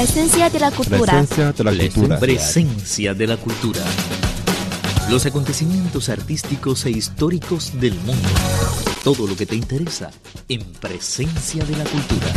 Presencia de la cultura. Presencia de la cultura. Presencia de la cultura. Los acontecimientos artísticos e históricos del mundo. Todo lo que te interesa en Presencia de la cultura.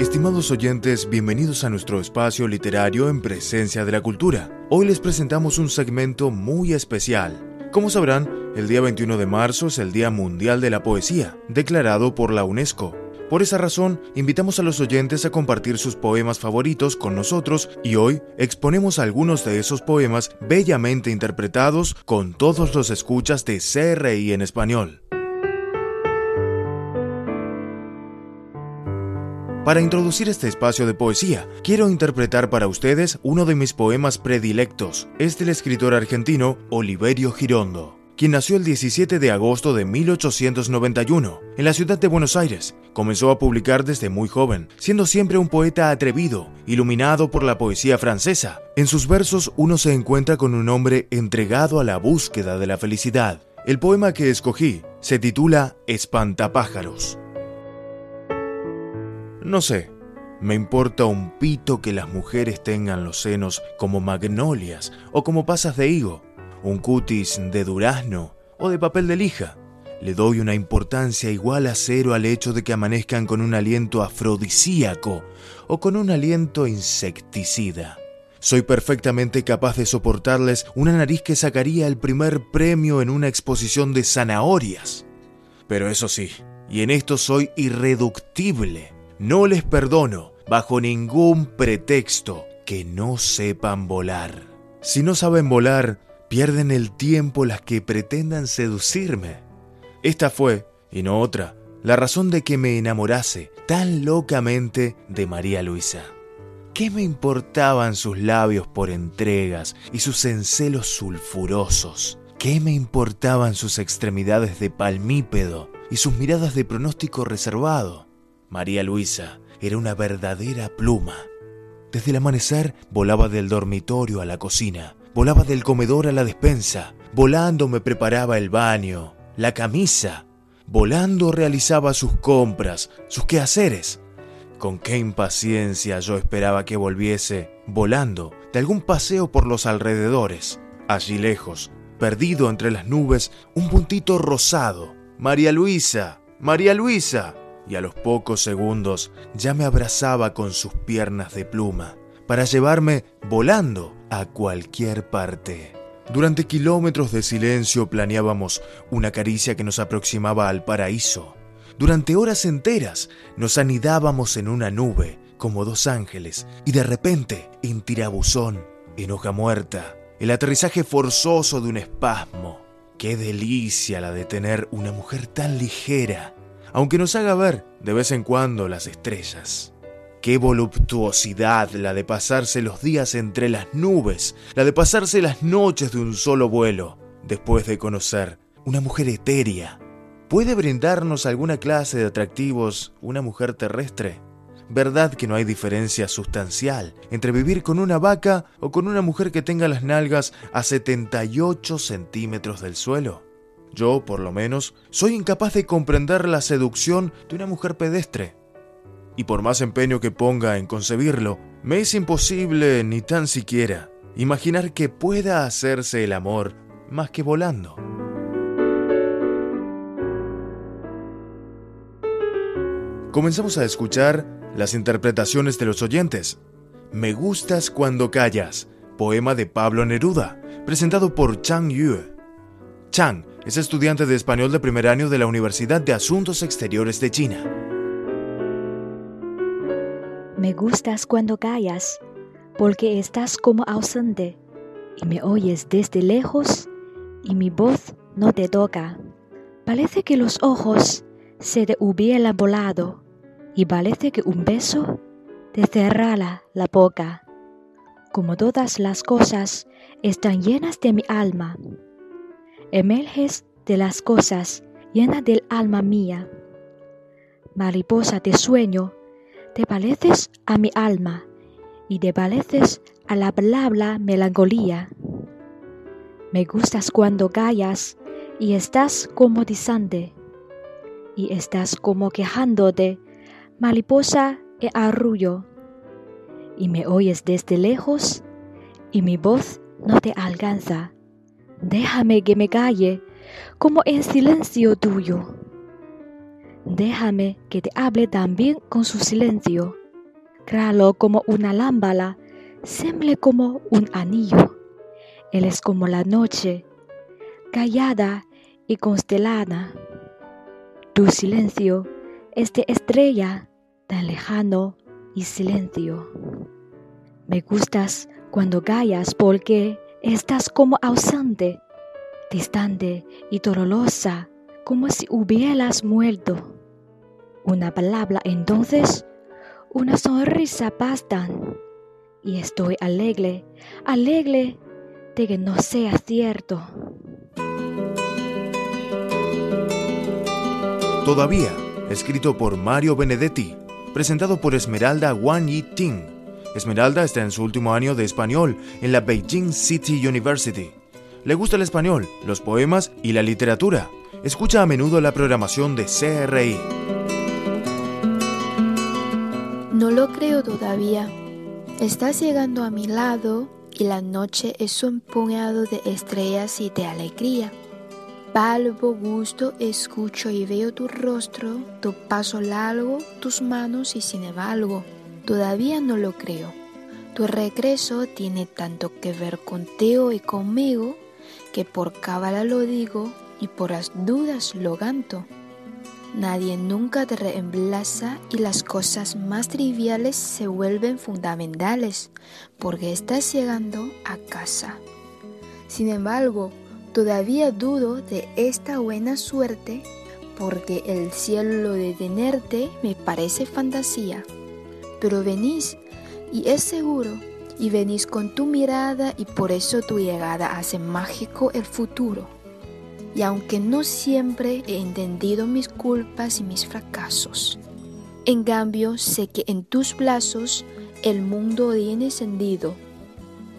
Estimados oyentes, bienvenidos a nuestro espacio literario en Presencia de la Cultura. Hoy les presentamos un segmento muy especial. Como sabrán, el día 21 de marzo es el Día Mundial de la Poesía, declarado por la UNESCO. Por esa razón, invitamos a los oyentes a compartir sus poemas favoritos con nosotros y hoy exponemos algunos de esos poemas bellamente interpretados con todos los escuchas de CRI en español. Para introducir este espacio de poesía, quiero interpretar para ustedes uno de mis poemas predilectos. Es del escritor argentino Oliverio Girondo, quien nació el 17 de agosto de 1891 en la ciudad de Buenos Aires. Comenzó a publicar desde muy joven, siendo siempre un poeta atrevido, iluminado por la poesía francesa. En sus versos uno se encuentra con un hombre entregado a la búsqueda de la felicidad. El poema que escogí se titula Espantapájaros. No sé, me importa un pito que las mujeres tengan los senos como magnolias o como pasas de higo, un cutis de durazno o de papel de lija. Le doy una importancia igual a cero al hecho de que amanezcan con un aliento afrodisíaco o con un aliento insecticida. Soy perfectamente capaz de soportarles una nariz que sacaría el primer premio en una exposición de zanahorias. Pero eso sí, y en esto soy irreductible no les perdono, bajo ningún pretexto, que no sepan volar. Si no saben volar, pierden el tiempo las que pretendan seducirme. Esta fue, y no otra, la razón de que me enamorase tan locamente de María Luisa. ¿Qué me importaban sus labios por entregas y sus encelos sulfurosos? ¿Qué me importaban sus extremidades de palmípedo y sus miradas de pronóstico reservado? María Luisa era una verdadera pluma. Desde el amanecer volaba del dormitorio a la cocina, volaba del comedor a la despensa, volando me preparaba el baño, la camisa, volando realizaba sus compras, sus quehaceres. Con qué impaciencia yo esperaba que volviese, volando, de algún paseo por los alrededores. Allí lejos, perdido entre las nubes, un puntito rosado. María Luisa, María Luisa y a los pocos segundos ya me abrazaba con sus piernas de pluma para llevarme volando a cualquier parte. Durante kilómetros de silencio planeábamos una caricia que nos aproximaba al paraíso. Durante horas enteras nos anidábamos en una nube como dos ángeles y de repente, en tirabuzón, en hoja muerta, el aterrizaje forzoso de un espasmo. Qué delicia la de tener una mujer tan ligera aunque nos haga ver de vez en cuando las estrellas. Qué voluptuosidad la de pasarse los días entre las nubes, la de pasarse las noches de un solo vuelo, después de conocer una mujer etérea. ¿Puede brindarnos alguna clase de atractivos una mujer terrestre? ¿Verdad que no hay diferencia sustancial entre vivir con una vaca o con una mujer que tenga las nalgas a 78 centímetros del suelo? Yo, por lo menos, soy incapaz de comprender la seducción de una mujer pedestre. Y por más empeño que ponga en concebirlo, me es imposible ni tan siquiera imaginar que pueda hacerse el amor más que volando. Comenzamos a escuchar las interpretaciones de los oyentes. Me gustas cuando callas, poema de Pablo Neruda, presentado por Chang Yue. Chang es estudiante de español de primer año de la Universidad de Asuntos Exteriores de China. Me gustas cuando callas, porque estás como ausente y me oyes desde lejos y mi voz no te toca. Parece que los ojos se te hubieran volado y parece que un beso te cerrara la boca. Como todas las cosas están llenas de mi alma emerges de las cosas llena del alma mía. Mariposa de sueño, te pareces a mi alma y te pareces a la palabra melancolía. Me gustas cuando callas y estás como distante, y estás como quejándote, mariposa e arrullo, y me oyes desde lejos y mi voz no te alcanza. Déjame que me calle como en silencio tuyo. Déjame que te hable también con su silencio, claro como una lámpara, semble como un anillo. Él es como la noche, callada y constelada. Tu silencio es de estrella tan lejano y silencio. Me gustas cuando callas porque estás como ausente, distante y dolorosa, como si hubieras muerto. Una palabra entonces, una sonrisa bastan, y estoy alegre, alegre de que no sea cierto. Todavía, escrito por Mario Benedetti, presentado por Esmeralda Wang Yi Ting. Esmeralda está en su último año de español en la Beijing City University. Le gusta el español, los poemas y la literatura. Escucha a menudo la programación de CRI. No lo creo todavía. Estás llegando a mi lado y la noche es un puñado de estrellas y de alegría. Palpo, gusto, escucho y veo tu rostro, tu paso largo, tus manos y sin embargo, todavía no lo creo. Tu regreso tiene tanto que ver contigo y conmigo que por cábala lo digo y por las dudas lo canto. Nadie nunca te reemplaza y las cosas más triviales se vuelven fundamentales porque estás llegando a casa. Sin embargo, todavía dudo de esta buena suerte porque el cielo de tenerte me parece fantasía. Pero venís y es seguro y venís con tu mirada y por eso tu llegada hace mágico el futuro y aunque no siempre he entendido mis culpas y mis fracasos, en cambio sé que en tus brazos el mundo tiene sentido.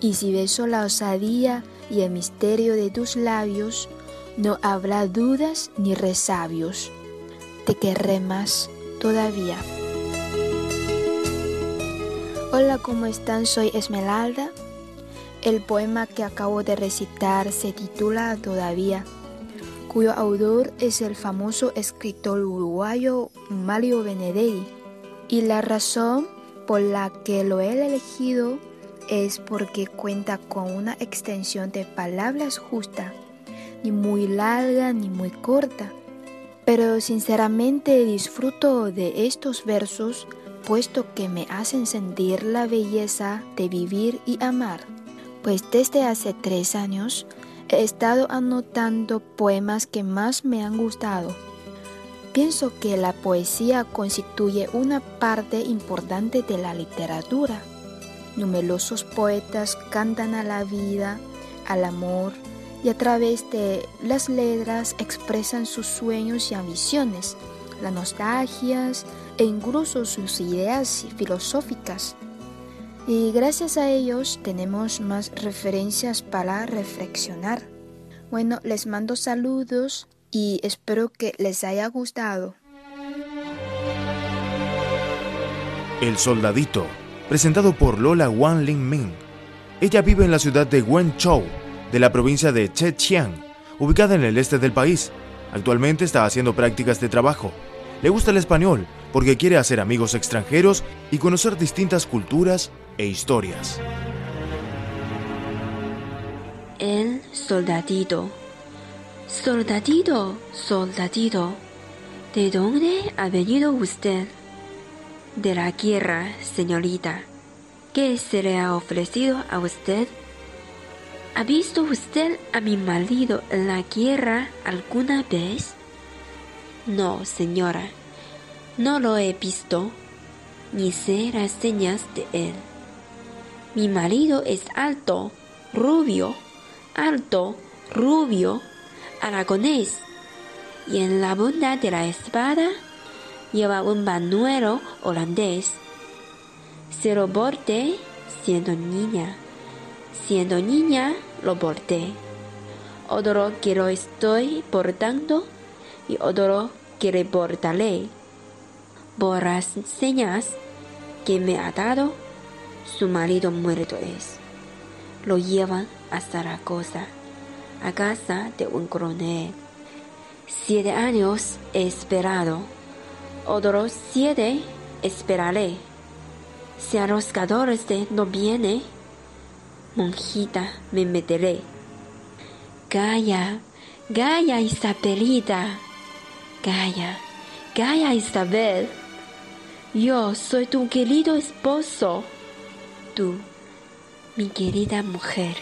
Y si beso la osadía y el misterio de tus labios, no habrá dudas ni resabios. Te querré más todavía. Hola, ¿cómo están? Soy Esmeralda. El poema que acabo de recitar se titula Todavía cuyo autor es el famoso escritor uruguayo Mario Benedetti. Y la razón por la que lo he elegido es porque cuenta con una extensión de palabras justa, ni muy larga ni muy corta. Pero sinceramente disfruto de estos versos puesto que me hacen sentir la belleza de vivir y amar. Pues desde hace tres años he estado anotando poemas que más me han gustado. Pienso que la poesía constituye una parte importante de la literatura. Numerosos poetas cantan a la vida, al amor, y a través de las letras expresan sus sueños y ambiciones, las nostalgias e incluso sus ideas filosóficas. Y gracias a ellos tenemos más referencias para reflexionar. Bueno, les mando saludos y espero que les haya gustado. El Soldadito, presentado por Lola Wan Ling Min. Ella vive en la ciudad de Wenzhou, de la provincia de Zhejiang, ubicada en el este del país. Actualmente está haciendo prácticas de trabajo. Le gusta el español porque quiere hacer amigos extranjeros y conocer distintas culturas e historias. El soldadito. Soldadito, soldadito, ¿de dónde ha venido usted? De la guerra, señorita. ¿Qué se le ha ofrecido a usted? ¿Ha visto usted a mi marido en la guerra alguna vez? No, señora, no lo he visto, ni sé las señas de él. Mi marido es alto, rubio, alto, rubio, aragonés, y en la punta de la espada lleva un panuelo holandés. Se lo porté siendo niña. Siendo niña lo porté. Otro que lo estoy portando y otro que reportaré. Por las señas que me ha dado, su marido muerto es. Lo llevan la cosa, a casa de un coronel. Siete años he esperado, otros siete esperaré. Si a los catorce no viene, monjita me meteré. Calla, calla Isabelita, calla, calla Isabel. Yo soy tu querido esposo, tú, mi querida mujer.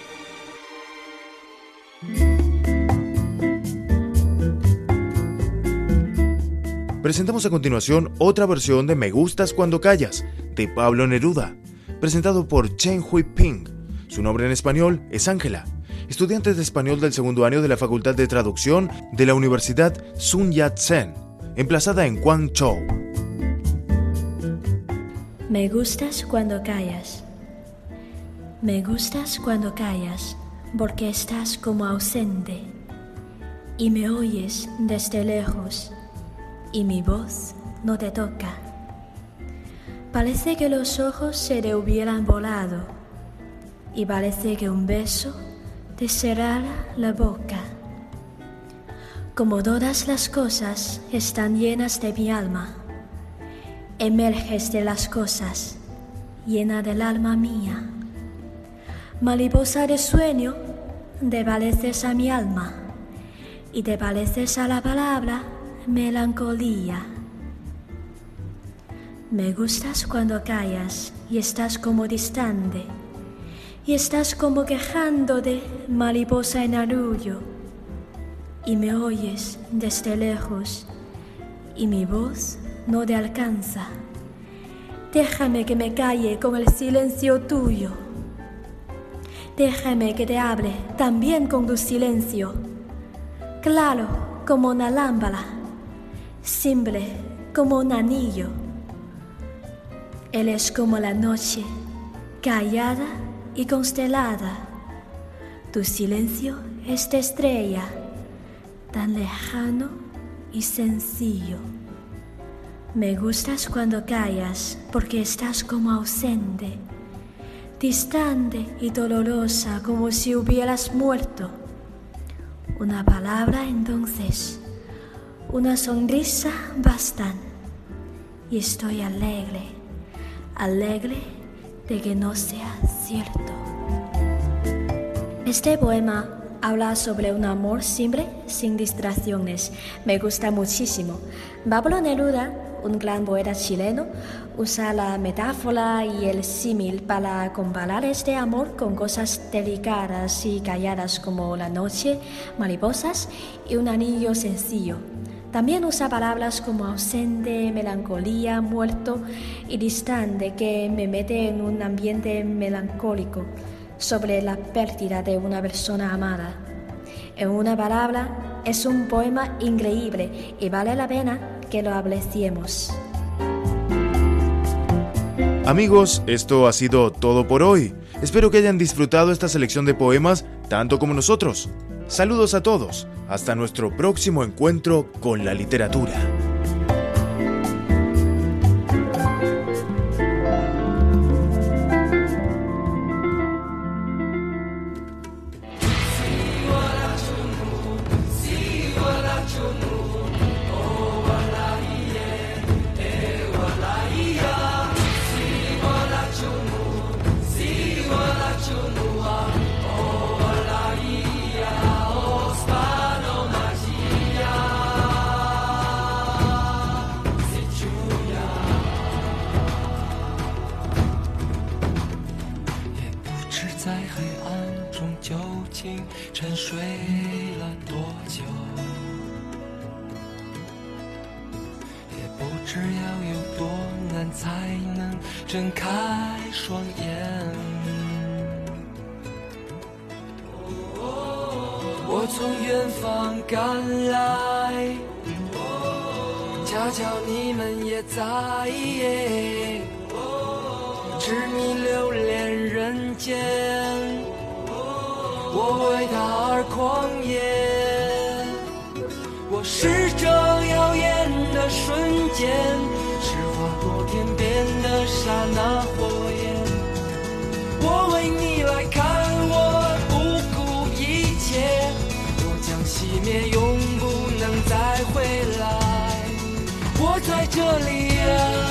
Presentamos a continuación otra versión de Me Gustas Cuando Callas, de Pablo Neruda, presentado por Chen Hui Ping. Su nombre en español es Ángela, estudiante de español del segundo año de la Facultad de Traducción de la Universidad Sun Yat-sen, emplazada en Guangzhou. Me gustas cuando callas. Me gustas cuando callas, porque estás como ausente y me oyes desde lejos y mi voz no te toca. Parece que los ojos se te hubieran volado y parece que un beso te cerrara la boca. Como todas las cosas están llenas de mi alma, emerges de las cosas, llena del alma mía. Mariposa de sueño, te pareces a mi alma y te pareces a la palabra melancolía. Me gustas cuando callas y estás como distante y estás como quejándote, mariposa en arrullo, y me oyes desde lejos y mi voz no te alcanza. Déjame que me calle con el silencio tuyo. Déjame que te hable también con tu silencio, claro como una lámpara simple como un anillo. Él es como la noche, callada y constelada. Tu silencio es de estrella, tan lejano y sencillo. Me gustas cuando callas porque estás como ausente, distante y dolorosa como si hubieras muerto. Una palabra entonces una sonrisa bastan y estoy alegre, alegre de que no sea cierto. Este poema habla sobre un amor simple, sin distracciones. Me gusta muchísimo. Pablo Neruda, un gran poeta chileno, usa la metáfora y el símil para comparar este amor con cosas delicadas y calladas como la noche, mariposas y un anillo sencillo. También usa palabras como ausente, melancolía, muerto y distante que me mete en un ambiente melancólico sobre la pérdida de una persona amada. En una palabra, es un poema increíble y vale la pena que lo apreciemos. Amigos, esto ha sido todo por hoy. Espero que hayan disfrutado esta selección de poemas tanto como nosotros. Saludos a todos. Hasta nuestro próximo encuentro con la literatura. 从远方赶来，恰巧你们也在，痴迷留恋人间，我为他而狂野，我是这耀眼的瞬间，是划过天边的刹那。在这里呀。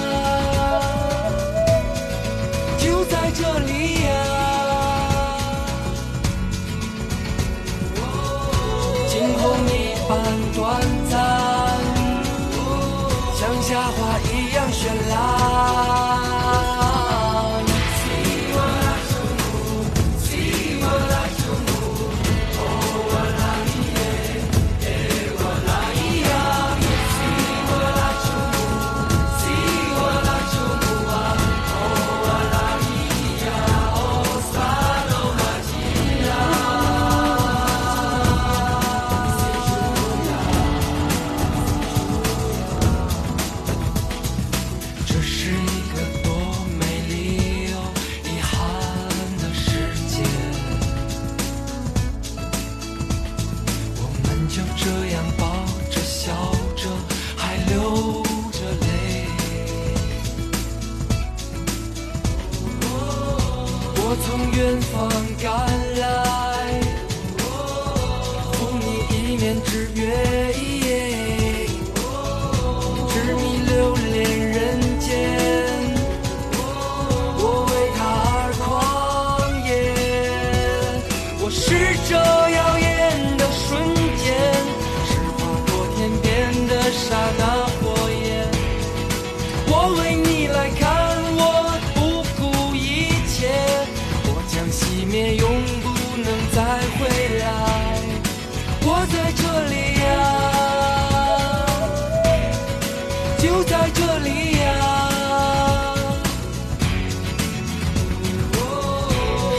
在这里呀，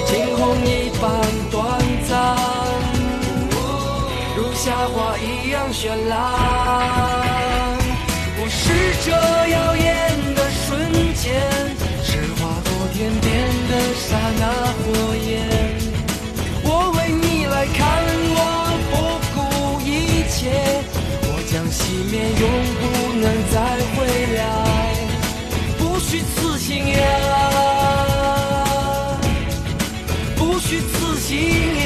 惊鸿一般短暂，如夏花一样绚烂。我是这耀眼的瞬间，是划过天边的刹那火焰。我为你来看，我不顾一切。熄灭永不能再回来。不虚此行呀不虚此行。